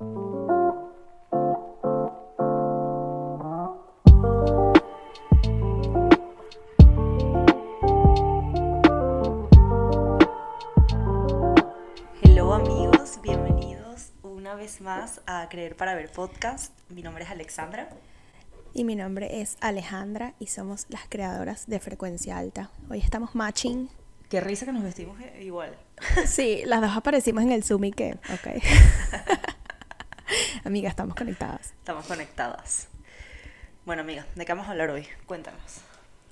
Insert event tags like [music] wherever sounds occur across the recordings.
Hello amigos, bienvenidos una vez más a Creer para Ver podcast. Mi nombre es Alexandra. Y mi nombre es Alejandra y somos las creadoras de Frecuencia Alta. Hoy estamos matching. Qué risa que nos vestimos igual. Sí, las dos aparecimos en el Zoom y que, ok. [laughs] Amiga, estamos conectadas. Estamos conectadas. Bueno, amiga, ¿de qué vamos a hablar hoy? Cuéntanos.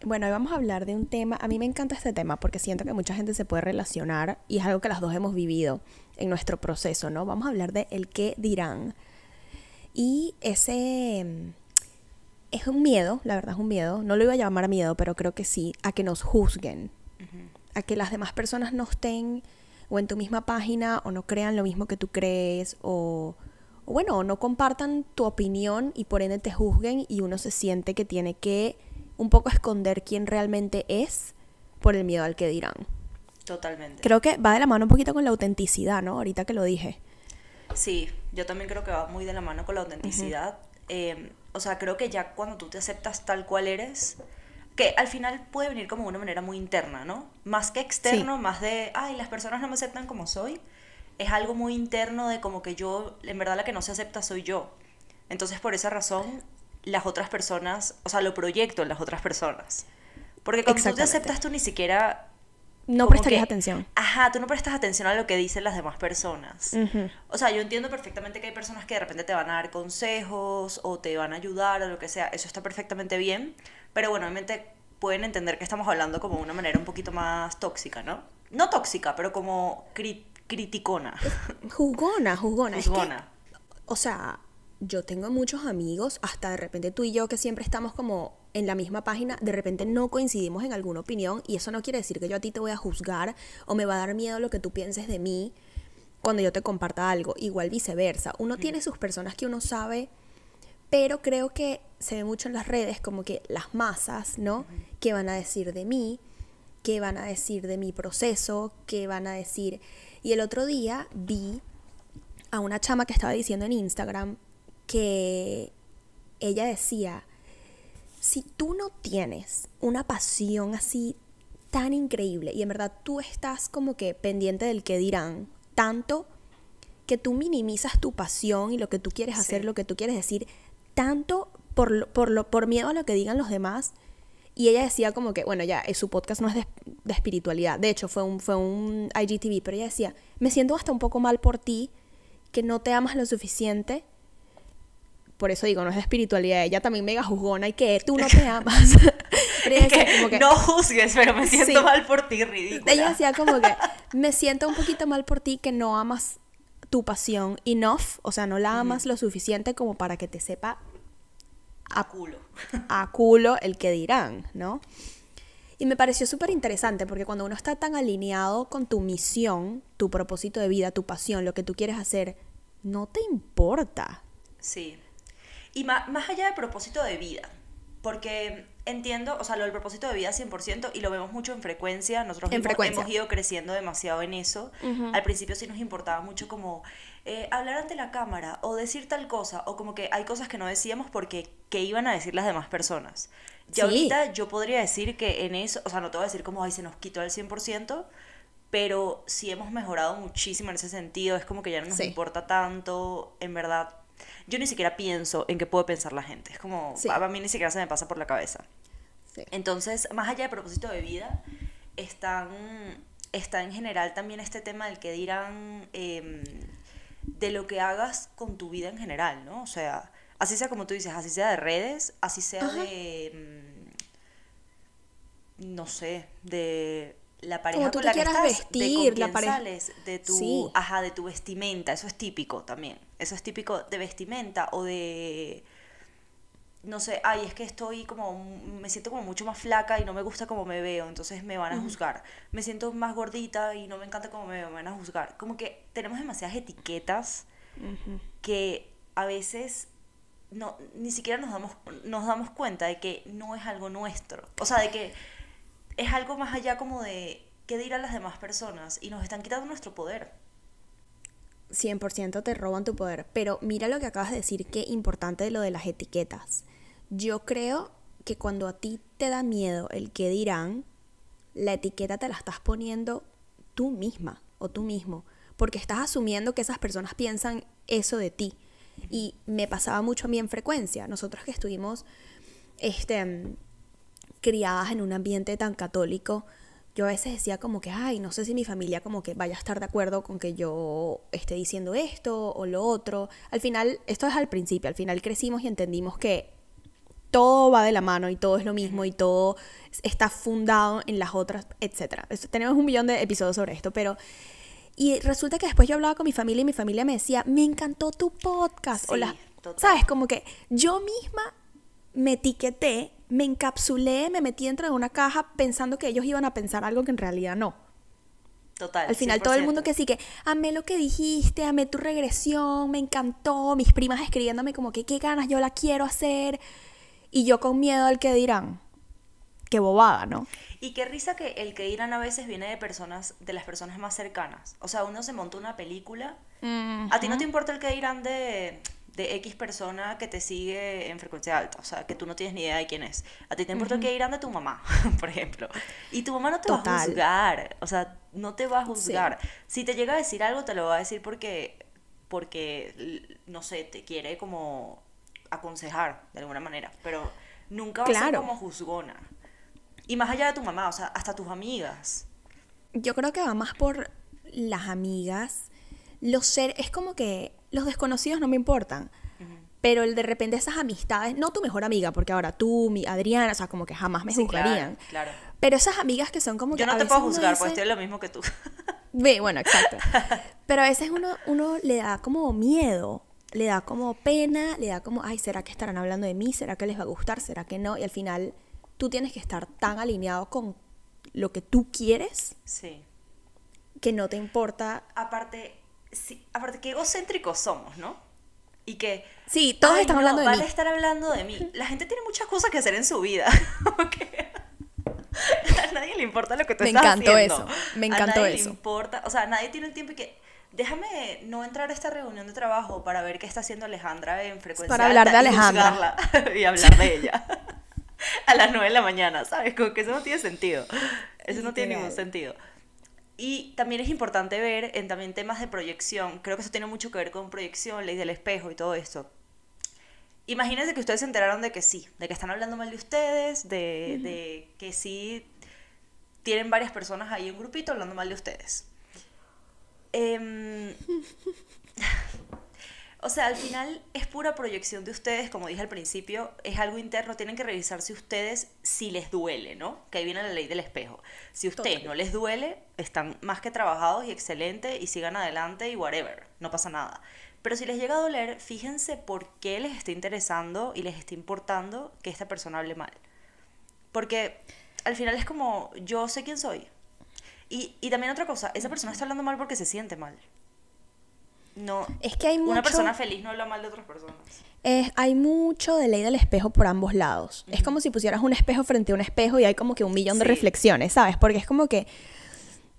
Bueno, hoy vamos a hablar de un tema, a mí me encanta este tema porque siento que mucha gente se puede relacionar y es algo que las dos hemos vivido en nuestro proceso, ¿no? Vamos a hablar de el qué dirán. Y ese es un miedo, la verdad es un miedo, no lo iba a llamar miedo, pero creo que sí, a que nos juzguen, a que las demás personas no estén o en tu misma página o no crean lo mismo que tú crees o, o bueno, no compartan tu opinión y por ende te juzguen y uno se siente que tiene que un poco esconder quién realmente es por el miedo al que dirán. Totalmente. Creo que va de la mano un poquito con la autenticidad, ¿no? Ahorita que lo dije. Sí, yo también creo que va muy de la mano con la autenticidad. Eh, o sea, creo que ya cuando tú te aceptas tal cual eres, que al final puede venir como de una manera muy interna, ¿no? Más que externo, más de, ay, las personas no me aceptan como soy. Es algo muy interno de como que yo, en verdad la que no se acepta soy yo. Entonces por esa razón las otras personas, o sea, lo proyecto en las otras personas. Porque cuando tú te aceptas tú ni siquiera... No prestarías que- atención. Ajá, tú no prestas atención a lo que dicen las demás personas. O sea, yo entiendo perfectamente que hay personas que de repente te van a dar consejos o te van a ayudar o lo que sea. Eso está perfectamente bien. Pero bueno, obviamente pueden entender que estamos hablando como de una manera un poquito más tóxica, ¿no? No tóxica, pero como cri- criticona. Es que, Juzgona. o sea, yo tengo muchos amigos, hasta de repente tú y yo que siempre estamos como en la misma página, de repente no coincidimos en alguna opinión y eso no quiere decir que yo a ti te voy a juzgar o me va a dar miedo lo que tú pienses de mí cuando yo te comparta algo, igual viceversa. Uno tiene sus personas que uno sabe, pero creo que se ve mucho en las redes como que las masas, ¿no? ¿Qué van a decir de mí? ¿Qué van a decir de mi proceso? ¿Qué van a decir? Y el otro día vi a una chama que estaba diciendo en Instagram que ella decía, si tú no tienes una pasión así tan increíble y en verdad tú estás como que pendiente del que dirán, tanto que tú minimizas tu pasión y lo que tú quieres hacer, Sí. lo que tú quieres decir, tanto por, por, lo, por miedo a lo que digan los demás. Y ella decía como que, bueno, ya, eh, su podcast no es de, de espiritualidad, de hecho fue un, fue un IGTV, pero ella decía, me siento hasta un poco mal por ti, que no te amas lo suficiente. Por eso digo, no es de espiritualidad, ella también mega juzgona y que tú no te amas. [laughs] pero ella Es que, decía como que, no juzgues, pero me siento Sí. mal por ti, ridícula. ella decía como que me siento un poquito mal por ti que no amas tu pasión enough, o sea, no la amas lo suficiente como para que te sepa a culo. [laughs] a culo el que dirán, ¿no? Y me pareció súper interesante porque cuando uno está tan alineado con tu misión, tu propósito de vida, tu pasión, lo que tú quieres hacer, no te importa. Sí. Y más allá del propósito de vida, porque entiendo, o sea, lo del propósito de vida 100% y lo vemos mucho en frecuencia, nosotros En frecuencia. hemos ido creciendo demasiado en eso. Al principio sí nos importaba mucho como eh, hablar ante la cámara o decir tal cosa, o como que hay cosas que no decíamos porque qué iban a decir las demás personas. Y Sí. ahorita yo podría decir que en eso, o sea, no te voy a decir como, ay, se nos quitó al 100%, pero sí hemos mejorado muchísimo en ese sentido, es como que ya no nos Sí. importa tanto, en verdad. Yo ni siquiera pienso en qué puede pensar la gente, es como, Sí. a mí ni siquiera se me pasa por la cabeza. Sí. Entonces, más allá del propósito de vida, están, está en general también este tema del que dirán em, de lo que hagas con tu vida en general, ¿no? O sea, así sea como tú dices, así sea de redes, así sea Ajá. de, mm, no sé, de la pareja Como tú con te la que estás, de vestir, con la pareja- sales, de tu, Sí. ajá, de tu vestimenta, eso es típico también. Eso es típico de vestimenta o de no sé, ay, es que estoy como, me siento como mucho más flaca y no me gusta como me veo, entonces me van a juzgar. Me siento más gordita y no me encanta como me veo, me van a juzgar. Como que tenemos demasiadas etiquetas que a veces no, ni siquiera nos damos, nos damos cuenta de que no es algo nuestro. O sea, de que es algo más allá como de qué dirán las demás personas y nos están quitando nuestro poder. 100% te roban tu poder. Pero mira lo que acabas de decir, qué importante lo de las etiquetas. Yo creo que cuando a ti te da miedo el que dirán, la etiqueta te la estás poniendo tú misma o tú mismo, porque estás asumiendo que esas personas piensan eso de ti. Y me pasaba mucho a mí en frecuencia. Nosotros que estuvimos este, criadas en un ambiente tan católico, yo a veces decía como que, ay, no sé si mi familia como que vaya a estar de acuerdo con que yo esté diciendo esto o lo otro. Al final, esto es al principio, al final crecimos y entendimos que todo va de la mano y todo es lo mismo y todo está fundado en las otras, etc. Tenemos un millón de episodios sobre esto, pero... Y resulta que después yo hablaba con mi familia y mi familia me decía, me encantó tu podcast. o la, ¿Sabes? Como que yo misma me etiqueté me encapsulé, me metí dentro de una caja pensando que ellos iban a pensar algo que en realidad no. Total. Al final todo el mundo que sí que amé lo que dijiste, amé tu regresión, me encantó, mis primas escribiéndome como que qué ganas, yo la quiero hacer y yo con miedo al que dirán. Qué bobada, ¿no? Y qué risa que el que dirán a veces viene de personas, de las personas más cercanas. O sea, uno se monta una película. A ti no te importa el que dirán de de X persona que te sigue en frecuencia alta, o sea, que tú no tienes ni idea de quién es. A ti te importa que irán de tu mamá, [laughs] por ejemplo. Y tu mamá no te va a juzgar, o sea, no te va a juzgar. Si te llega a decir algo, te lo va a decir porque, porque, no sé, te quiere como aconsejar de alguna manera, pero nunca va a ser como juzgona. Y más allá de tu mamá, o sea, hasta tus amigas. Yo creo que va más por las amigas. Los ser, es como que los desconocidos no me importan. Pero el de repente esas amistades, no tu mejor amiga, porque ahora tú, mi Adriana, o sea, como que jamás me juzgarían. Claro, Pero esas amigas que son como que. Yo no te puedo juzgar, pues estoy lo mismo que tú. [laughs] Ve, bueno, exacto. [laughs] Pero a veces uno, uno le da como miedo, le da como pena, le da como, ay, ¿será que estarán hablando de mí? ¿Será que les va a gustar? ¿Será que no? Y al final tú tienes que estar tan alineado con lo que tú quieres. Sí. Que no te importa. Aparte, sí, aparte que egocéntricos somos, ¿no? Y que... Sí, todos están hablando de van mí. a estar hablando de mí. La gente tiene muchas cosas que hacer en su vida. [laughs] a nadie le importa lo que tú me estás encantó haciendo. eso, me encantó a nadie eso. le importa, o sea, nadie tiene el tiempo y que... Déjame no entrar a esta reunión de trabajo para ver qué está haciendo Alejandra en frecuencia Para hablar de y Alejandra. juzgarla [laughs] y hablar de ella. [laughs] a las 9 de la mañana, ¿sabes? Como que eso no tiene sentido. Eso no tiene ningún sentido. Y también es importante ver en también temas de proyección, creo que eso tiene mucho que ver con proyección, ley del espejo y todo esto. Imagínense que ustedes se enteraron de que sí, de que están hablando mal de ustedes, de, de que sí tienen varias personas ahí en un grupito hablando mal de ustedes. Em, [laughs] o sea, al final es pura proyección de ustedes, como dije al principio, es algo interno, tienen que revisar si ustedes, si les duele, ¿no? Que ahí viene la ley del espejo. Si a ustedes no les duele, están más que trabajados y excelentes y sigan adelante y whatever, no pasa nada. Pero si les llega a doler, fíjense por qué les está interesando y les está importando que esta persona hable mal. Porque al final es como, yo sé quién soy. Y, y también otra cosa, esa persona está hablando mal porque se siente mal. No. Es que hay mucho... Una persona feliz no habla mal de otras personas. Es, hay mucho de ley del espejo por ambos lados. Es como si pusieras un espejo frente a un espejo y hay como que un millón de reflexiones, ¿sabes? Porque es como que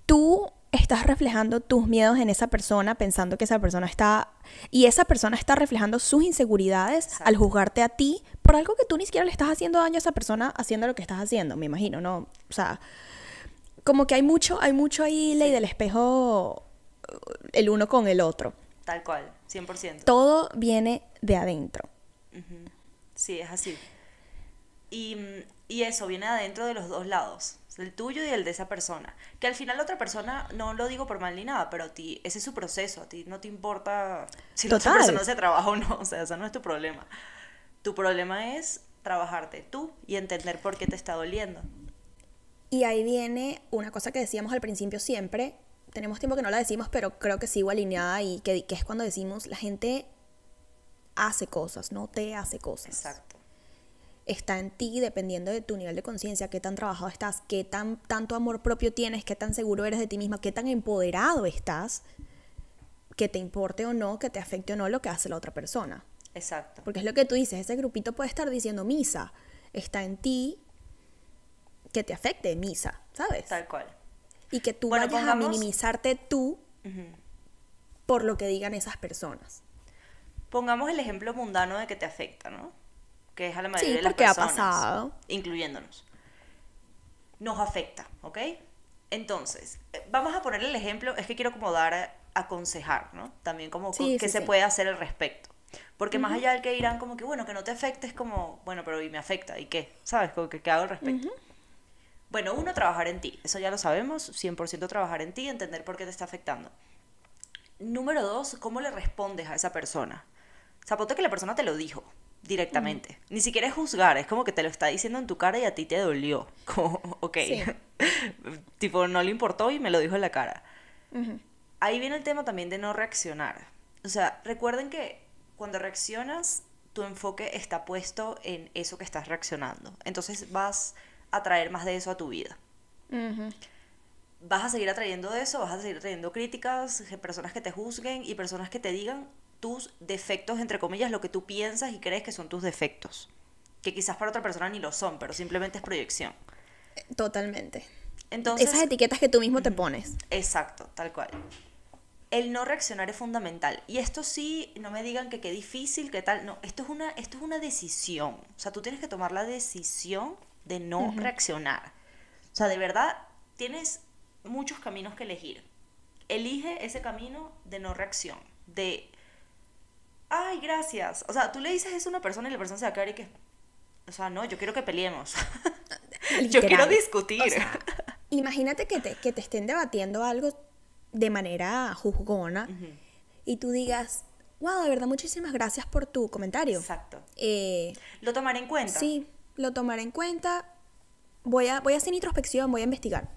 tú estás reflejando tus miedos en esa persona pensando que esa persona está... Y esa persona está reflejando sus inseguridades Exacto. al juzgarte a ti por algo que tú ni siquiera le estás haciendo daño a esa persona haciendo lo que estás haciendo, me imagino, ¿no? O sea, como que hay mucho, hay mucho ahí ley del espejo el uno con el otro. Tal cual, 100%. Todo viene de adentro. Sí, es así. Y, y eso viene adentro de los dos lados, el tuyo y el de esa persona. Que al final la otra persona, no lo digo por mal ni nada, pero a ti, ese es su proceso, a ti no te importa si la otra Total. persona hace trabajo o no, [laughs] o sea, eso no es tu problema. Tu problema es trabajarte tú y entender por qué te está doliendo. Y ahí viene una cosa que decíamos al principio siempre, tenemos tiempo que no la decimos, pero creo que sigo alineada y que, que es cuando decimos, la gente hace cosas, no te hace cosas. Exacto. Está en ti dependiendo de tu nivel de conciencia, qué tan trabajado estás, qué tan tanto amor propio tienes, qué tan seguro eres de ti misma, qué tan empoderado estás, que te importe o no, que te afecte o no lo que hace la otra persona. Exacto. Porque es lo que tú dices, ese grupito puede estar diciendo misa, está en ti que te afecte misa, ¿sabes? Tal cual. Y que tú Bueno, vayas a pongamos- minimizarte tú por lo que digan esas personas. Pongamos el ejemplo mundano de que te afecta, ¿no? Que es a la mayoría Sí, de las porque ha personas. pasado. Incluyéndonos. Nos afecta, ¿ok? Entonces, eh, vamos a poner el ejemplo, es que quiero como dar a aconsejar, ¿no? También como co- Sí, qué sí, se sí. puede hacer al respecto. Porque más allá del que dirán como que, bueno, que no te afecte, es como, bueno, pero y me afecta, ¿y qué? ¿Sabes? Como que, ¿qué hago al respecto? Bueno, uno, trabajar en ti. Eso ya lo sabemos, 100% trabajar en ti, entender por qué te está afectando. Número dos, ¿cómo le respondes a esa persona? Ponte que la persona te lo dijo directamente. Ni siquiera es juzgar, es como que te lo está diciendo en tu cara y a ti te dolió. [laughs] Como, ok. Sí. [laughs] tipo, no le importó y me lo dijo en la cara. Ahí viene el tema también de no reaccionar. O sea, recuerden que cuando reaccionas, tu enfoque está puesto en eso que estás reaccionando. Entonces vas a traer más de eso a tu vida vas a seguir atrayendo eso, vas a seguir atrayendo críticas, personas que te juzguen y personas que te digan tus defectos, entre comillas, lo que tú piensas y crees que son tus defectos. Que quizás para otra persona ni lo son, pero simplemente es proyección. Totalmente. Entonces, Esas etiquetas que tú mismo te pones. Exacto, tal cual. El no reaccionar es fundamental. Y esto sí, no me digan que qué difícil, qué tal. No, esto es una, esto es una decisión. O sea, tú tienes que tomar la decisión de no reaccionar. O sea, de verdad, tienes muchos caminos que elegir. Elige ese camino de no reacción. De, ay, gracias. O sea, tú le dices eso a una persona y la persona se va a quedar y que, o sea, no, yo quiero que peleemos. [laughs] yo quiero discutir. O sea, imagínate que te, que te estén debatiendo algo de manera juzgona y tú digas, wow, de verdad, muchísimas gracias por tu comentario. Exacto. Eh, Lo tomaré en cuenta. sí, lo tomaré en cuenta. Voy a, voy a hacer introspección, voy a investigar.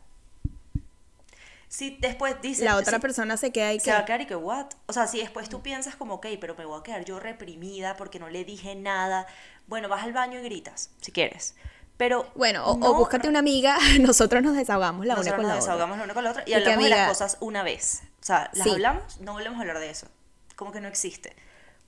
Si después dice. La otra si- persona se queda Se que... va a quedar y que, ¿what? O sea, si después tú piensas como, ok, pero me voy a quedar yo reprimida porque no le dije nada. Bueno, vas al baño y gritas, si quieres. Pero. Bueno, o, búscate una amiga, [laughs] nosotros nos desahogamos la una con nos la otra. desahogamos la una con la otra y, Y hablamos de las amiga- cosas una vez. O sea, las Sí. hablamos, no volvemos a hablar de eso. Como que no existe.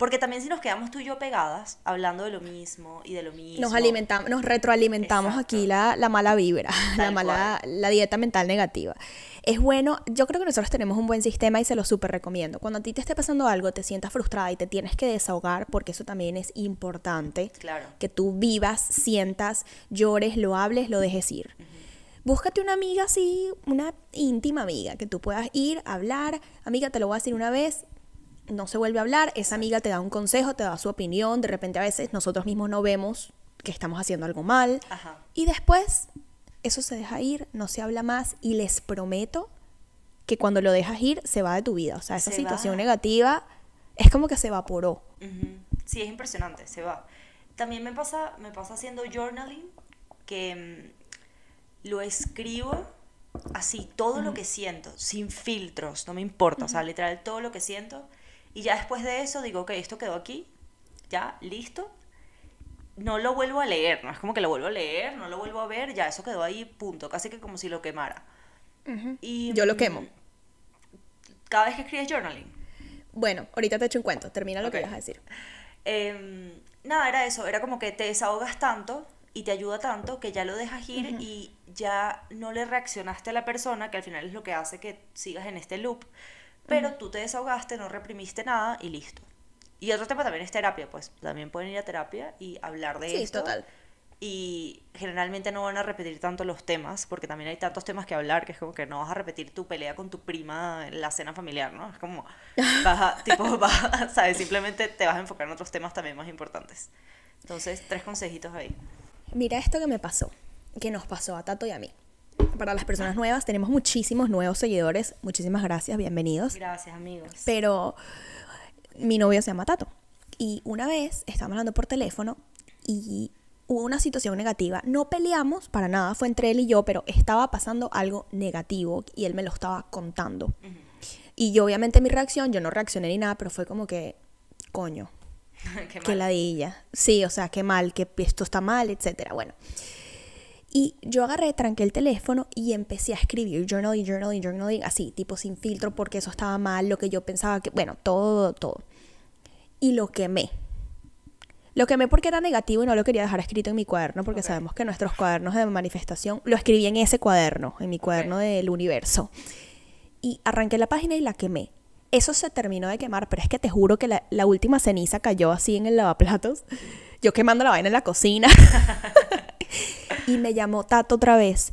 Porque también si nos quedamos tú y yo pegadas, hablando de lo mismo y de lo mismo. Nos alimentamos, nos retroalimentamos Exacto. aquí la, la mala vibra, [laughs] la mala, la dieta mental negativa. Es bueno, yo creo que nosotros tenemos un buen sistema y se lo súper recomiendo. Cuando a ti te esté pasando algo, te sientas frustrada y te tienes que desahogar, porque eso también es importante. Claro. Que tú vivas, sientas, llores, lo hables, lo dejes ir. Búscate una amiga así, una íntima amiga, que tú puedas ir, hablar. Amiga, te lo voy a decir una vez, no se vuelve a hablar, esa amiga te da un consejo, te da su opinión, de repente a veces nosotros mismos no vemos que estamos haciendo algo mal. Ajá. Y después eso se deja ir, no se habla más y les prometo que cuando lo dejas ir se va de tu vida. O sea, esa Se situación va. negativa es como que se evaporó. Sí, es impresionante, se va. También me pasa, me pasa haciendo journaling, que mm, lo escribo así, todo lo que siento, sin filtros, no me importa, o sea, literal, todo lo que siento. Y ya después de eso digo, ok, esto quedó aquí, ya, listo. No lo vuelvo a leer, no es como que lo vuelvo a leer, no lo vuelvo a ver, ya, eso quedó ahí, punto, casi que como si lo quemara. Y, Yo lo mm, quemo. Cada vez que escribes journaling. Bueno, ahorita te echo un cuento, termina lo Ok. que vas a decir. Em, nada, era eso, era como que te desahogas tanto y te ayuda tanto que ya lo dejas ir y ya no le reaccionaste a la persona, que al final es lo que hace que sigas en este loop, pero tú te desahogaste, no reprimiste nada y listo. Y otro tema también es terapia, pues también pueden ir a terapia y hablar de Sí, esto. total. Y generalmente no van a repetir tanto los temas, porque también hay tantos temas que hablar que es como que no vas a repetir tu pelea con tu prima en la cena familiar, ¿no? Es como, [laughs] vas a, tipo, vas a, ¿sabes? Simplemente te vas a enfocar en otros temas también más importantes. Entonces, tres consejitos ahí. Mira esto que me pasó, que nos pasó a Tato y a mí. Para las personas nuevas, tenemos muchísimos nuevos seguidores. Muchísimas gracias, bienvenidos. Gracias, amigos. Pero mi novio se llama Tato. Y una vez estábamos hablando por teléfono y hubo una situación negativa. No peleamos para nada, fue entre él y yo, pero estaba pasando algo negativo y él me lo estaba contando. Y yo, obviamente, mi reacción, yo no reaccioné ni nada, pero fue como que, coño, [laughs] Qué mal. ladilla. Sí, o sea, qué mal, que esto está mal, etcétera. Bueno. Y yo agarré, tranqué el teléfono y empecé a escribir journaling, journaling, journaling, así, tipo sin filtro, porque eso estaba mal, lo que yo pensaba que, bueno, todo, todo. Y lo quemé. Lo quemé porque era negativo y no lo quería dejar escrito en mi cuaderno, porque sabemos que nuestros cuadernos de manifestación, lo escribí en ese cuaderno, en mi cuaderno del universo. Y arranqué la página y la quemé. Eso se terminó de quemar, pero es que te juro que la, la última ceniza cayó así en el lavaplatos. Yo quemando la vaina en la cocina. [laughs] y me llamó Tato otra vez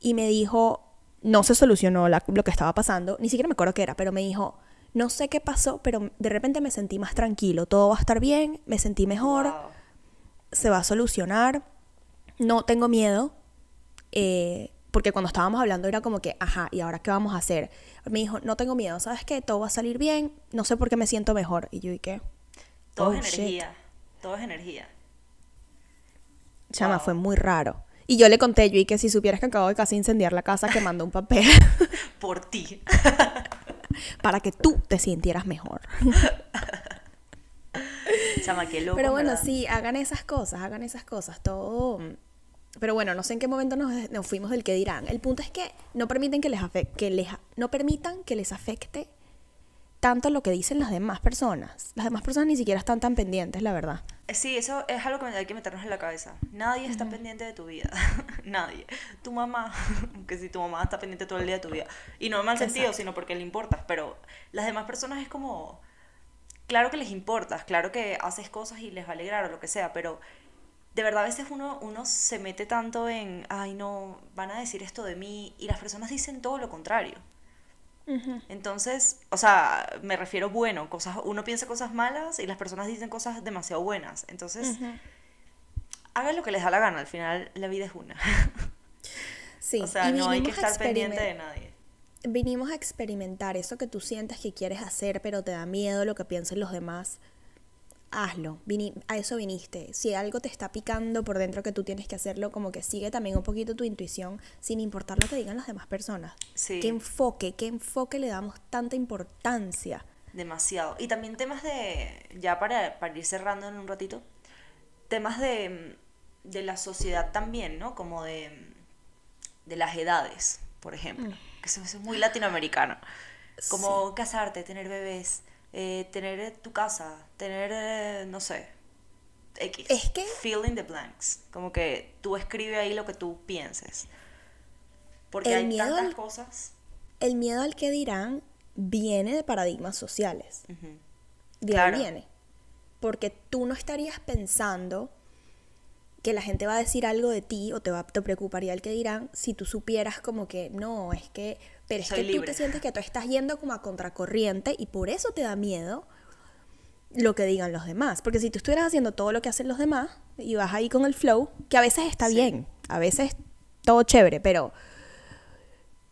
y me dijo, no se solucionó la- lo que estaba pasando, ni siquiera me acuerdo qué era, pero me dijo, no sé qué pasó, pero de repente me sentí más tranquilo, todo va a estar bien, me sentí mejor, Wow. se va a solucionar, no tengo miedo, eh, porque cuando estábamos hablando era como que, ajá, ¿y ahora qué vamos a hacer? Me dijo, no tengo miedo, ¿sabes qué? Todo va a salir bien, no sé por qué me siento mejor. Y yo, ¿y qué? Todo Oh, es shit. energía. Todo es energía. Chama, Wow. fue muy raro. Y yo le conté, yo, y que si supieras que acabo de casi incendiar la casa quemando un papel [laughs] Por ti. [laughs] para que tú te sintieras mejor. [laughs] Chama, qué loco. Pero bueno, ¿verdad? sí, hagan esas cosas, hagan esas cosas, todo... Pero bueno, no sé en qué momento nos, nos fuimos del que dirán. El punto es que no permiten que les afe- que les no permitan que les afecte tanto lo que dicen las demás personas. Las demás personas ni siquiera están tan pendientes, la verdad. Eh, Sí, eso es algo que hay que meternos en la cabeza. Nadie está pendiente de tu vida. [laughs] Nadie. Tu mamá, [laughs] que si tu mamá está pendiente todo el día de tu vida. Y no en mal sentido, Exacto. sino porque le importas. Pero las demás personas es como. Claro que les importas, claro que haces cosas y les va a alegrar o lo que sea, pero de verdad a veces uno, uno se mete tanto en, ay no, van a decir esto de mí, y las personas dicen todo lo contrario. Entonces, o sea, me refiero bueno, cosas, uno piensa cosas malas y las personas dicen cosas demasiado buenas. Entonces, hagan lo que les da la gana, al final la vida es una. [laughs] Sí, o sea, y no hay que vinimos a estar pendiente de nadie. Vinimos a experimentar eso que tú sientes que quieres hacer, pero te da miedo lo que piensen los demás. Hazlo, Vini- a eso viniste. Si algo te está picando por dentro que tú tienes que hacerlo, como que sigue también un poquito tu intuición, sin importar lo que digan las demás personas. Sí. ¿Qué enfoque, qué enfoque le damos tanta importancia? Demasiado. Y también temas de, ya para, para ir cerrando en un ratito, temas de, de la sociedad también, ¿no? Como de, de las edades, por ejemplo. Que eso, eso es muy latinoamericano. Como casarte, tener bebés, eh, tener tu casa, tener, eh, no sé, X. Es que- Fill in the blanks. Como que tú escribe ahí lo que tú pienses. Porque El hay miedo tantas al- cosas. El miedo al que dirán viene de paradigmas sociales. De Claro. ahí viene. Porque tú no estarías pensando que la gente va a decir algo de ti o te, va, te preocuparía el que dirán si tú supieras como que no, es que, pero es Soy que tú te sientes que tú estás yendo como a contracorriente y por eso te da miedo lo que digan los demás. Porque si tú estuvieras haciendo todo lo que hacen los demás y vas ahí con el flow, que a veces está Sí. bien, a veces todo chévere, pero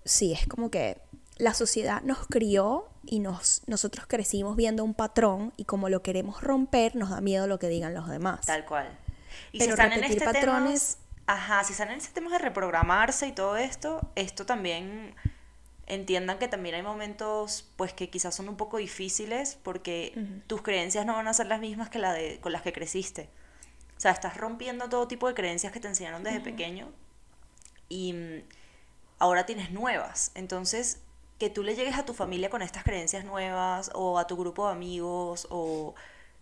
sí, es como que la sociedad nos crió y nos, nosotros crecimos viendo un patrón y como lo queremos romper, nos da miedo lo que digan los demás. Tal cual. Y Pero si están en este patrones- tema, ajá, si están en ese tema de reprogramarse y todo esto, esto también entiendan que también hay momentos pues que quizás son un poco difíciles porque tus creencias no van a ser las mismas que la de con las que creciste. O sea, estás rompiendo todo tipo de creencias que te enseñaron desde pequeño y mm, ahora tienes nuevas. Entonces, que tú le llegues a tu familia con estas creencias nuevas o a tu grupo de amigos o,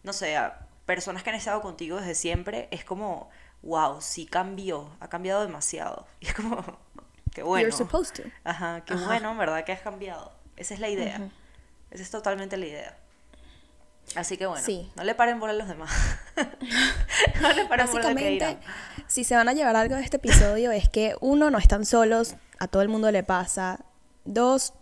no sé, a personas que han estado contigo desde siempre, es como, wow, sí cambió, ha cambiado demasiado. [laughs] Y es como, qué bueno. You're supposed to. Ajá, qué Ajá. bueno, en verdad que has cambiado. Esa es la idea. Esa es totalmente la idea. Así que bueno, Sí. no le paren bola a los demás. [laughs] no le paren bola Básicamente, dirán. si se van a llevar algo de este episodio es que uno, no están solos, a todo el mundo le pasa. Dos,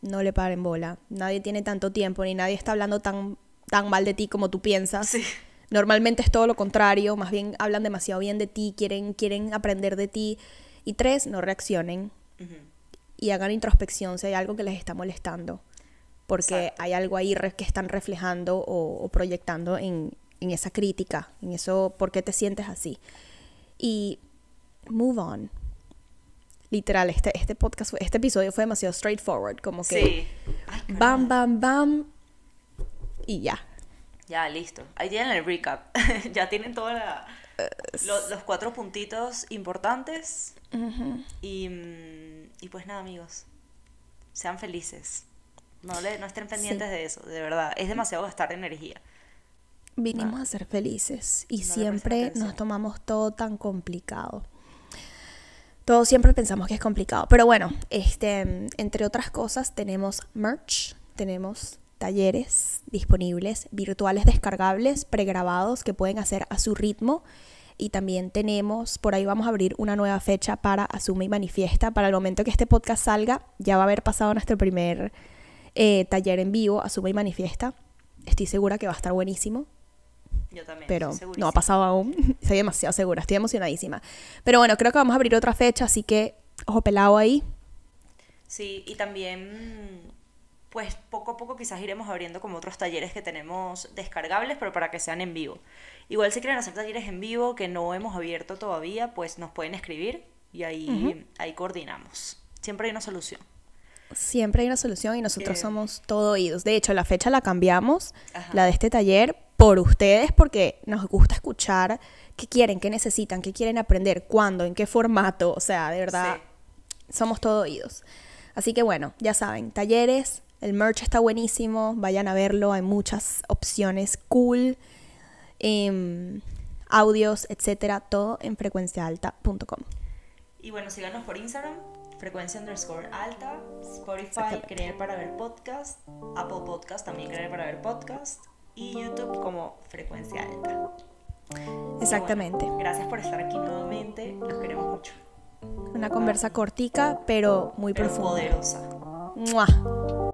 no le paren bola. Nadie tiene tanto tiempo ni nadie está hablando tan, tan mal de ti como tú piensas. Sí. Normalmente es todo lo contrario, más bien hablan demasiado bien de ti, quieren, quieren aprender de ti. Y tres, no reaccionen y hagan introspección si hay algo que les está molestando. Porque Exacto. hay algo ahí que están reflejando o, o proyectando en, en esa crítica, en eso, por qué te sientes así. Y move on. Literal, este, este podcast, este episodio fue demasiado straightforward, como que Sí. Ay, bam, bam, bam, y ya. Ya, listo. Ahí tienen el recap. [laughs] ya tienen todos los cuatro puntitos importantes. y, mm, y pues nada, amigos. Sean felices. No, le, no estén pendientes de eso, de verdad. Es demasiado gastar energía. Vinimos a ser felices y No siempre nos tomamos todo tan complicado. Todos siempre pensamos que es complicado. Pero bueno, este, entre otras cosas, tenemos merch, tenemos talleres disponibles, virtuales descargables, pregrabados que pueden hacer a su ritmo. Y también tenemos, por ahí vamos a abrir una nueva fecha para Asume y Manifiesta. Para el momento que este podcast salga, ya va a haber pasado nuestro primer eh, taller en vivo, Asume y Manifiesta. Estoy segura que va a estar buenísimo. Yo también. Pero no ha pasado aún. [laughs] Estoy demasiado segura, estoy emocionadísima. Pero bueno, creo que vamos a abrir otra fecha, así que ojo pelado ahí. Sí, y también, pues poco a poco quizás iremos abriendo como otros talleres que tenemos descargables, pero para que sean en vivo. Igual si quieren hacer talleres en vivo que no hemos abierto todavía, pues nos pueden escribir y ahí, ahí coordinamos. Siempre hay una solución. Siempre hay una solución y nosotros Eh. somos todo oídos. De hecho, la fecha la cambiamos, Ajá. la de este taller, por ustedes, porque nos gusta escuchar qué quieren, qué necesitan, qué quieren aprender, cuándo, en qué formato. O sea, de verdad, somos todo oídos. Así que bueno, ya saben, talleres, el merch está buenísimo, vayan a verlo, hay muchas opciones cool, em, audios, etcétera, todo en frecuenciaalta.com. Y bueno, síganos por Instagram, frecuencia underscore alta, Spotify, creer para ver podcast, Apple Podcast, también creer para ver podcast, y YouTube como frecuencia alta. Exactamente. Bueno, gracias por estar aquí nuevamente, los queremos mucho. Una conversa cortica, pero muy Pero profunda. poderosa. ¡Mua!